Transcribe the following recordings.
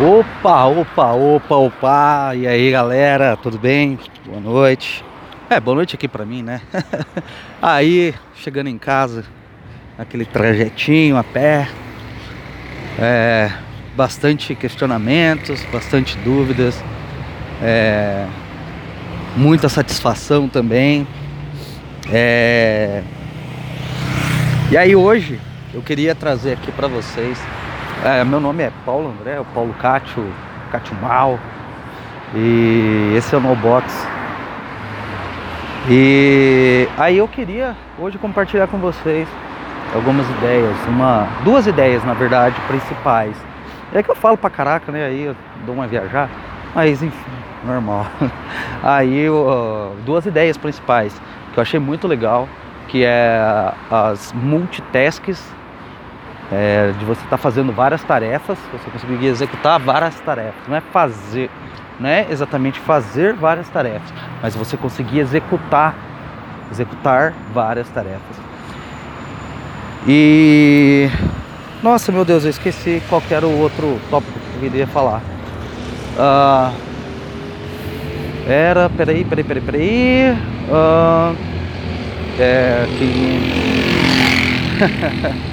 Opa, opa, opa, opa. E aí, galera, tudo bem? Boa noite. É, boa noite aqui pra mim, né? aí, chegando em casa, aquele trajetinho a pé. É, bastante questionamentos, bastante dúvidas. É, muita satisfação também. É, e aí hoje eu queria trazer aqui para vocês é, meu nome é Paulo André, o Paulo Cátio, Cátio Mal. E esse é o No Box. E aí eu queria hoje compartilhar com vocês algumas ideias, uma, duas ideias na verdade principais. É que eu falo pra caraca, né? Aí eu dou uma viajar, mas enfim, normal. Aí duas ideias principais que eu achei muito legal, que é as multitasks é, de você estar tá fazendo várias tarefas, você conseguir executar várias tarefas. Não é fazer, não é exatamente fazer várias tarefas, mas você conseguir executar, executar várias tarefas. E nossa, meu Deus, eu esqueci qual era o outro tópico que eu queria falar. Uh, era, peraí, peraí, peraí, peraí. Uh, é que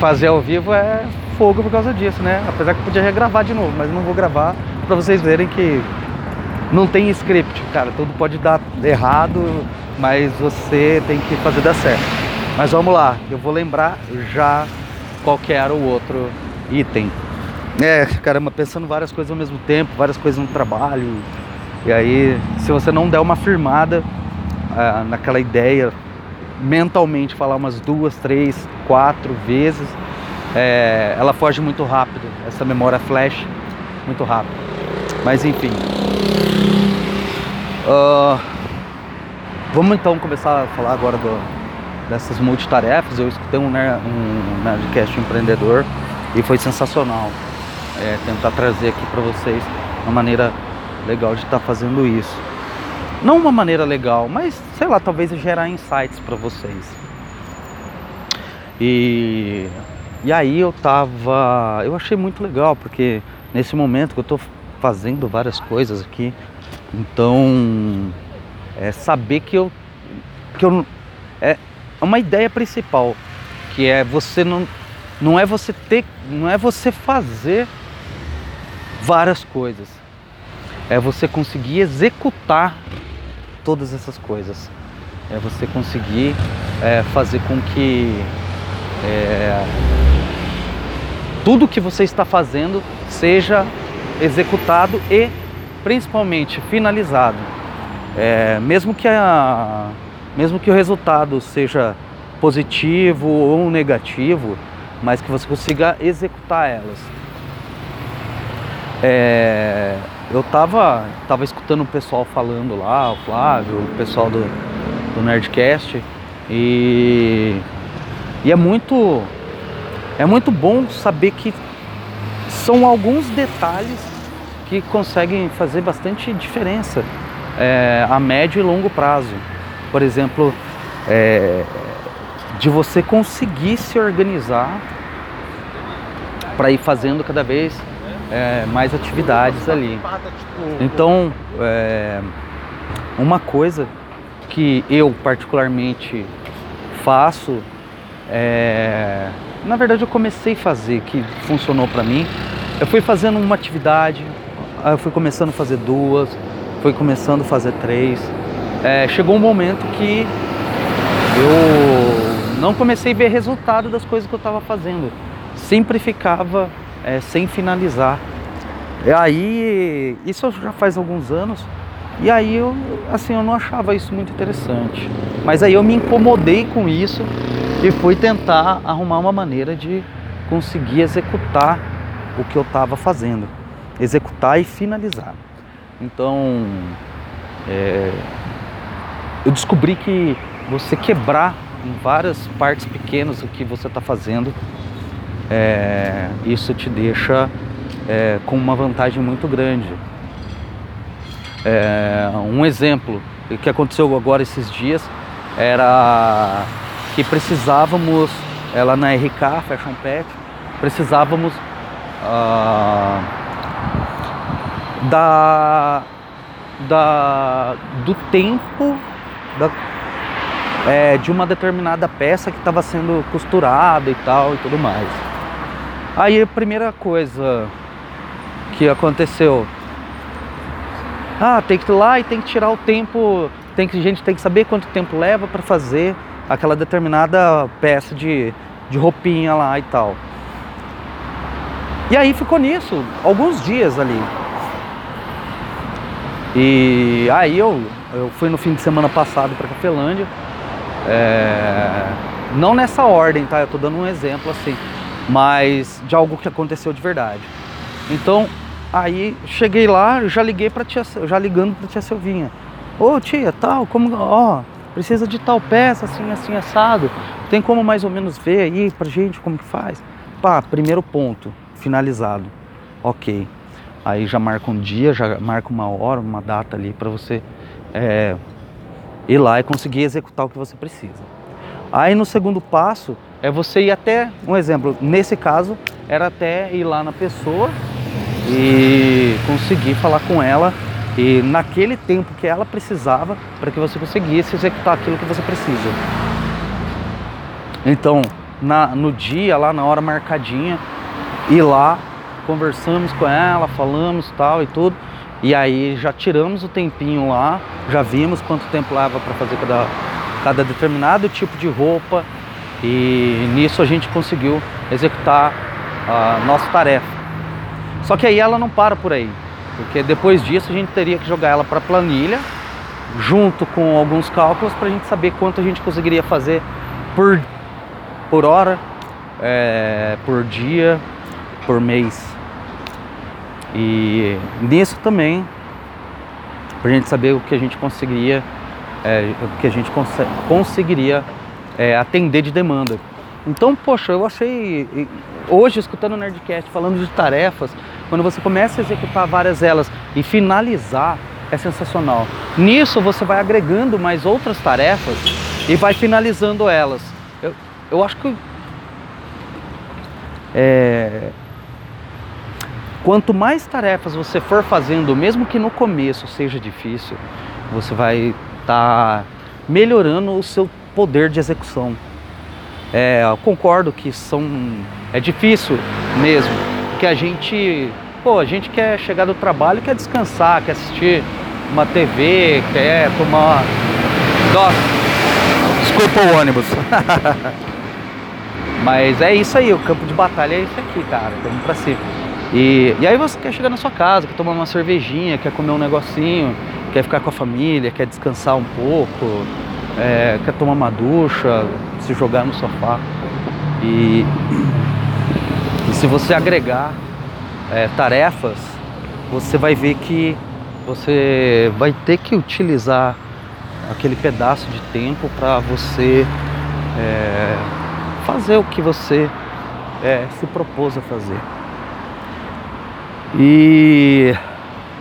fazer ao vivo é fogo por causa disso, né? Apesar que eu podia regravar de novo, mas não vou gravar para vocês verem que não tem script, cara. Tudo pode dar errado, mas você tem que fazer dar certo. Mas vamos lá, eu vou lembrar já qual que era o outro item. É, caramba, pensando várias coisas ao mesmo tempo, várias coisas no trabalho. E aí, se você não der uma firmada ah, naquela ideia, mentalmente falar umas duas, três, quatro vezes, é, ela foge muito rápido, essa memória flash, muito rápido. Mas enfim. Uh, vamos então começar a falar agora do, dessas multitarefas. Eu escutei um, um Nerdcast empreendedor e foi sensacional é, tentar trazer aqui para vocês uma maneira legal de estar tá fazendo isso não uma maneira legal, mas sei lá, talvez gerar insights para vocês. E, e aí eu tava, eu achei muito legal porque nesse momento que eu tô fazendo várias coisas aqui, então é saber que eu que eu é uma ideia principal, que é você não não é você ter, não é você fazer várias coisas. É você conseguir executar todas essas coisas. É você conseguir é, fazer com que é, tudo que você está fazendo seja executado e principalmente finalizado. É, mesmo, que a, mesmo que o resultado seja positivo ou negativo, mas que você consiga executar elas. É, eu tava, tava escutando o pessoal falando lá, o Flávio, o pessoal do, do Nerdcast, e, e é muito é muito bom saber que são alguns detalhes que conseguem fazer bastante diferença é, a médio e longo prazo. Por exemplo, é, de você conseguir se organizar para ir fazendo cada vez é, mais atividades ali. Então, é, uma coisa que eu particularmente faço, é, na verdade eu comecei a fazer, que funcionou para mim, eu fui fazendo uma atividade, eu fui começando a fazer duas, fui começando a fazer três. É, chegou um momento que eu não comecei a ver resultado das coisas que eu estava fazendo. Sempre ficava é, sem finalizar. E aí, isso já faz alguns anos, e aí eu, assim, eu não achava isso muito interessante. Mas aí eu me incomodei com isso e fui tentar arrumar uma maneira de conseguir executar o que eu estava fazendo, executar e finalizar. Então, é, eu descobri que você quebrar em várias partes pequenas o que você está fazendo é, isso te deixa é, com uma vantagem muito grande. É, um exemplo que aconteceu agora esses dias era que precisávamos, ela na RK, Fashion Pet, precisávamos uh, da, da, do tempo da, é, de uma determinada peça que estava sendo costurada e tal e tudo mais. Aí a primeira coisa que aconteceu, ah, tem que ir lá e tem que tirar o tempo, tem que gente tem que saber quanto tempo leva para fazer aquela determinada peça de, de roupinha lá e tal. E aí ficou nisso alguns dias ali. E aí eu, eu fui no fim de semana passado para Cafelândia. É, não nessa ordem, tá? Eu tô dando um exemplo assim, mas de algo que aconteceu de verdade. Então, aí cheguei lá, já liguei para tia, já ligando para tia Silvinha. Ô tia, tal, como, ó, precisa de tal peça assim, assim assado. Tem como mais ou menos ver aí pra gente como que faz? Pá, primeiro ponto, finalizado. OK. Aí já marca um dia, já marca uma hora, uma data ali para você é, ir lá e conseguir executar o que você precisa. Aí no segundo passo é você ir até, um exemplo, nesse caso era até ir lá na pessoa e conseguir falar com ela e naquele tempo que ela precisava para que você conseguisse executar aquilo que você precisa. Então, na, no dia, lá na hora marcadinha, ir lá, conversamos com ela, falamos tal e tudo. E aí já tiramos o tempinho lá, já vimos quanto tempo leva para fazer cada, cada determinado tipo de roupa e nisso a gente conseguiu executar a nossa tarefa. Só que aí ela não para por aí, porque depois disso a gente teria que jogar ela para a planilha, junto com alguns cálculos para a gente saber quanto a gente conseguiria fazer por, por hora, é, por dia, por mês. E nisso também, para a gente saber o que a gente conseguiria, é, o que a gente cons conseguiria é, atender de demanda. Então, poxa, eu achei, hoje escutando o Nerdcast falando de tarefas, quando você começa a executar várias delas e finalizar, é sensacional. Nisso você vai agregando mais outras tarefas e vai finalizando elas. Eu, eu acho que é, Quanto mais tarefas você for fazendo, mesmo que no começo seja difícil, você vai estar tá melhorando o seu poder de execução. É, eu concordo que são é difícil mesmo, que a gente, pô, a gente quer chegar do trabalho, quer descansar, quer assistir uma TV, quer tomar Nossa, desculpa o ônibus. Mas é isso aí, o campo de batalha é isso aqui, cara. Vamos pra cima. E, e aí você quer chegar na sua casa, quer tomar uma cervejinha, quer comer um negocinho, quer ficar com a família, quer descansar um pouco, é, quer tomar uma ducha, se jogar no sofá. E, e se você agregar é, tarefas, você vai ver que você vai ter que utilizar aquele pedaço de tempo para você é, fazer o que você é, se propôs a fazer. E,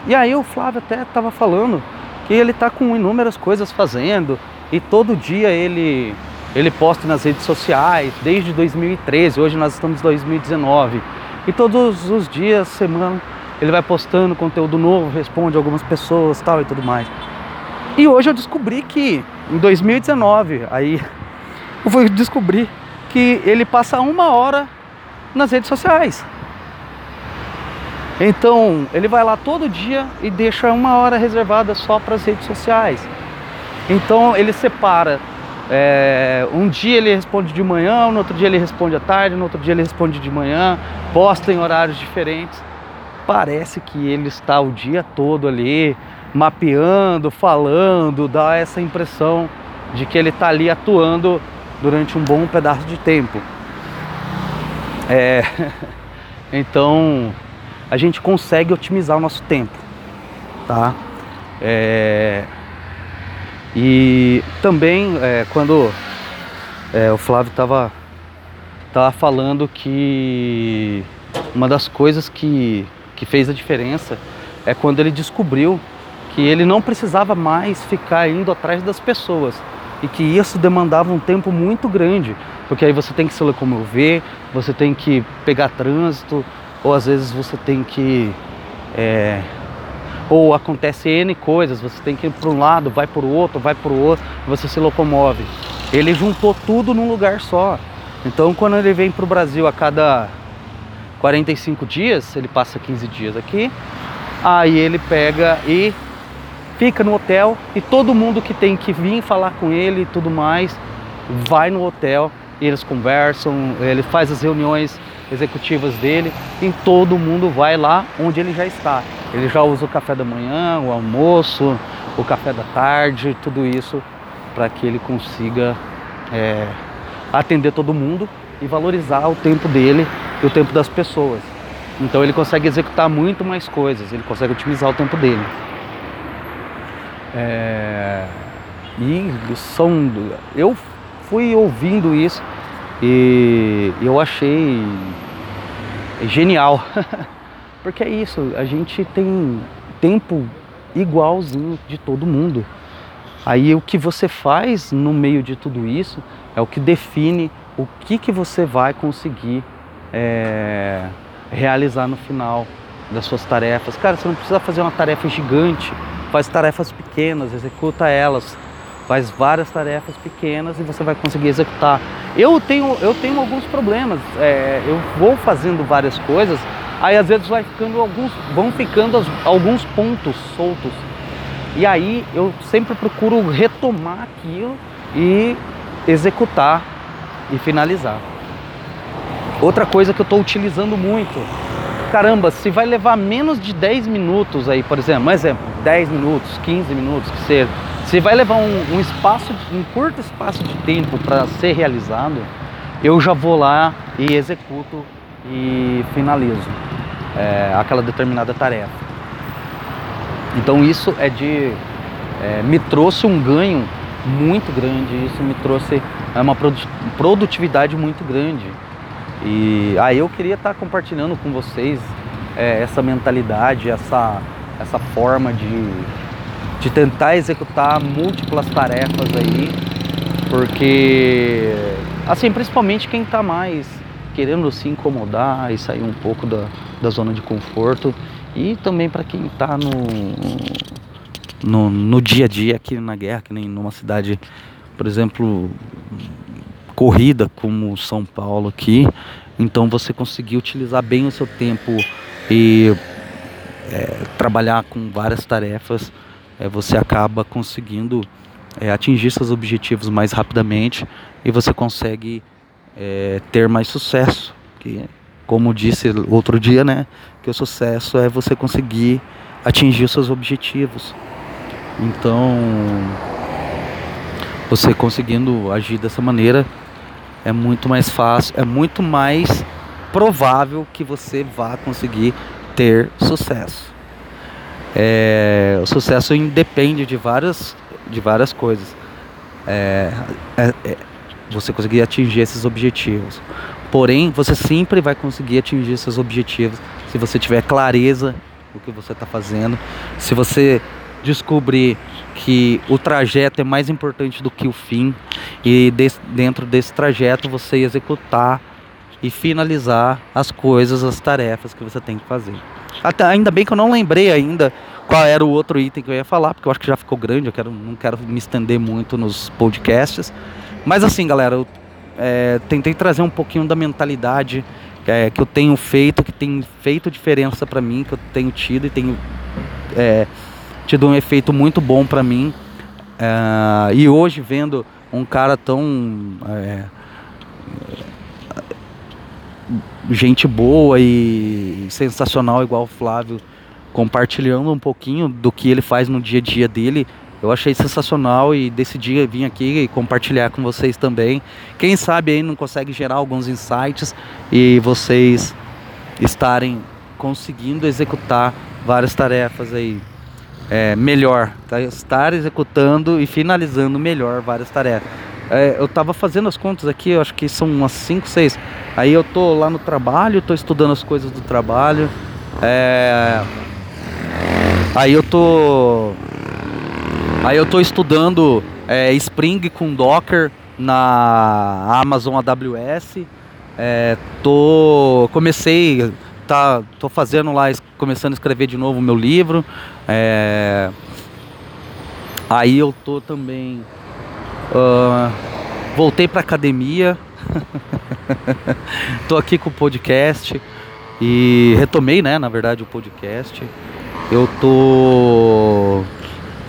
e aí o Flávio até estava falando que ele está com inúmeras coisas fazendo e todo dia ele, ele posta nas redes sociais, desde 2013, hoje nós estamos em 2019. E todos os dias, semana, ele vai postando conteúdo novo, responde algumas pessoas tal e tudo mais. E hoje eu descobri que em 2019, aí eu fui descobrir que ele passa uma hora nas redes sociais. Então, ele vai lá todo dia e deixa uma hora reservada só para as redes sociais. Então, ele separa. É, um dia ele responde de manhã, no outro dia ele responde à tarde, no outro dia ele responde de manhã, posta em horários diferentes. Parece que ele está o dia todo ali mapeando, falando, dá essa impressão de que ele está ali atuando durante um bom pedaço de tempo. É, então, a gente consegue otimizar o nosso tempo, tá? É, e também é, quando é, o Flávio estava tava falando que uma das coisas que, que fez a diferença é quando ele descobriu que ele não precisava mais ficar indo atrás das pessoas e que isso demandava um tempo muito grande, porque aí você tem que se locomover, você tem que pegar trânsito, ou às vezes você tem que. É, ou acontece N coisas, você tem que ir para um lado, vai para o outro, vai para o outro, você se locomove. Ele juntou tudo num lugar só. Então, quando ele vem para o Brasil a cada 45 dias, ele passa 15 dias aqui, aí ele pega e fica no hotel e todo mundo que tem que vir falar com ele e tudo mais vai no hotel eles conversam, ele faz as reuniões executivas dele e todo mundo vai lá onde ele já está. Ele já usa o café da manhã, o almoço, o café da tarde, tudo isso para que ele consiga é, atender todo mundo e valorizar o tempo dele e o tempo das pessoas. Então ele consegue executar muito mais coisas, ele consegue otimizar o tempo dele. É, e são. Eu fui ouvindo isso e eu achei genial. Porque é isso, a gente tem tempo igualzinho de todo mundo. Aí o que você faz no meio de tudo isso é o que define o que, que você vai conseguir é, realizar no final das suas tarefas. Cara, você não precisa fazer uma tarefa gigante, faz tarefas pequenas, executa elas, faz várias tarefas pequenas e você vai conseguir executar. Eu tenho, eu tenho alguns problemas, é, eu vou fazendo várias coisas, aí às vezes vai ficando alguns, vão ficando alguns pontos soltos. E aí eu sempre procuro retomar aquilo e executar e finalizar. Outra coisa que eu estou utilizando muito, caramba, se vai levar menos de 10 minutos aí, por exemplo, um exemplo, 10 minutos, 15 minutos, que seja, se vai levar um, um espaço, um curto espaço de tempo para ser realizado, eu já vou lá e executo e finalizo é, aquela determinada tarefa. Então isso é de é, me trouxe um ganho muito grande, isso me trouxe é uma produtividade muito grande. E aí eu queria estar compartilhando com vocês é, essa mentalidade, essa, essa forma de, de tentar executar múltiplas tarefas aí, porque assim, principalmente quem está mais querendo se incomodar e sair um pouco da, da zona de conforto e também para quem está no, no, no dia a dia aqui na guerra, que nem numa cidade por exemplo, corrida como São Paulo aqui, então você conseguir utilizar bem o seu tempo e é, trabalhar com várias tarefas, é, você acaba conseguindo é, atingir seus objetivos mais rapidamente e você consegue é, ter mais sucesso. Que, como disse outro dia, né, que o sucesso é você conseguir atingir os seus objetivos. Então, você conseguindo agir dessa maneira é muito mais fácil, é muito mais provável que você vá conseguir ter sucesso. É, o sucesso independe de várias, de várias coisas. É, é, é, você conseguir atingir esses objetivos. Porém, você sempre vai conseguir atingir seus objetivos se você tiver clareza do que você está fazendo, se você descobrir que o trajeto é mais importante do que o fim e dentro desse trajeto você executar e finalizar as coisas, as tarefas que você tem que fazer. Até, ainda bem que eu não lembrei ainda qual era o outro item que eu ia falar, porque eu acho que já ficou grande, eu quero, não quero me estender muito nos podcasts. Mas assim, galera, eu é, tentei trazer um pouquinho da mentalidade é, que eu tenho feito, que tem feito diferença para mim, que eu tenho tido e tenho é, tido um efeito muito bom para mim. É, e hoje vendo um cara tão é, gente boa e sensacional igual o Flávio compartilhando um pouquinho do que ele faz no dia a dia dele eu achei sensacional e decidi vir aqui e compartilhar com vocês também. Quem sabe aí não consegue gerar alguns insights e vocês estarem conseguindo executar várias tarefas aí é, melhor, tá? estar executando e finalizando melhor várias tarefas. É, eu estava fazendo as contas aqui, eu acho que são umas 5, 6. Aí eu tô lá no trabalho, tô estudando as coisas do trabalho. É, aí eu tô. Aí eu tô estudando é, Spring com Docker na Amazon AWS. É, tô comecei tá, tô fazendo lá, começando a escrever de novo o meu livro. É, aí eu tô também. Uh, voltei pra academia. tô aqui com o podcast. E retomei, né, na verdade, o podcast. Eu tô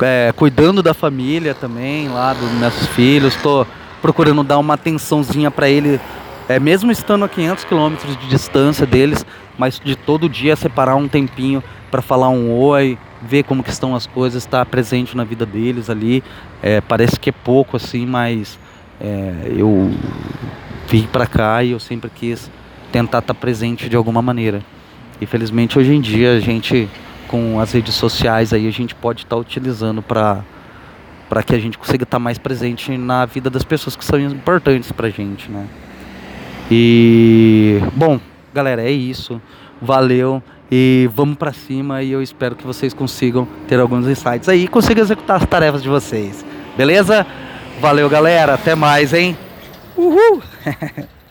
é, cuidando da família também, lá dos meus filhos. Tô procurando dar uma atençãozinha para ele, é, mesmo estando a 500 quilômetros de distância deles, mas de todo dia separar um tempinho para falar um oi, ver como que estão as coisas, estar presente na vida deles ali. É, parece que é pouco assim, mas é, eu vim para cá e eu sempre quis tentar estar presente de alguma maneira. E felizmente hoje em dia a gente com as redes sociais aí a gente pode estar utilizando para para que a gente consiga estar mais presente na vida das pessoas que são importantes para gente, né? E bom, galera, é isso. Valeu e vamos para cima e eu espero que vocês consigam ter alguns insights aí e consigam executar as tarefas de vocês. Beleza? Valeu, galera. Até mais, hein? Uhul!